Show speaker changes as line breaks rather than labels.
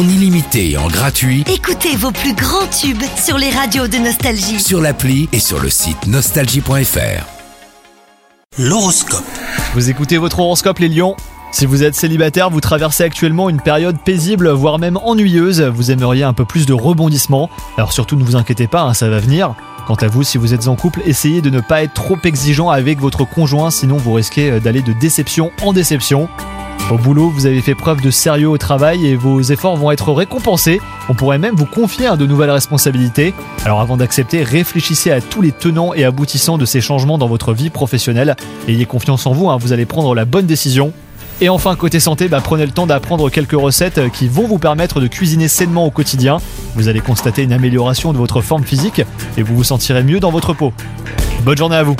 en illimité et en gratuit
Écoutez vos plus grands tubes sur les radios de Nostalgie.
sur l'appli et sur le site nostalgie.fr. L'horoscope.
Vous écoutez votre horoscope les lions? Si vous êtes célibataire, vous traversez actuellement une période paisible, voire même ennuyeuse, vous aimeriez un peu plus de rebondissement. Alors surtout ne vous inquiétez pas, hein, ça va venir. Quant à vous, si vous êtes en couple, essayez de ne pas être trop exigeant avec votre conjoint, sinon vous risquez euh, d'aller de déception en déception. Au boulot, vous avez fait preuve de sérieux au travail et vos efforts vont être récompensés. On pourrait même vous confier à de nouvelles responsabilités. Alors avant d'accepter, réfléchissez à tous les tenants et aboutissants de ces changements dans votre vie professionnelle. Ayez confiance en vous, hein, vous allez prendre la bonne décision. Et enfin, côté santé, bah, prenez le temps d'apprendre quelques recettes euh, qui vont vous permettre de cuisiner sainement au quotidien. Vous allez constater une amélioration de votre forme physique et vous vous sentirez mieux dans votre peau. Bonne journée à vous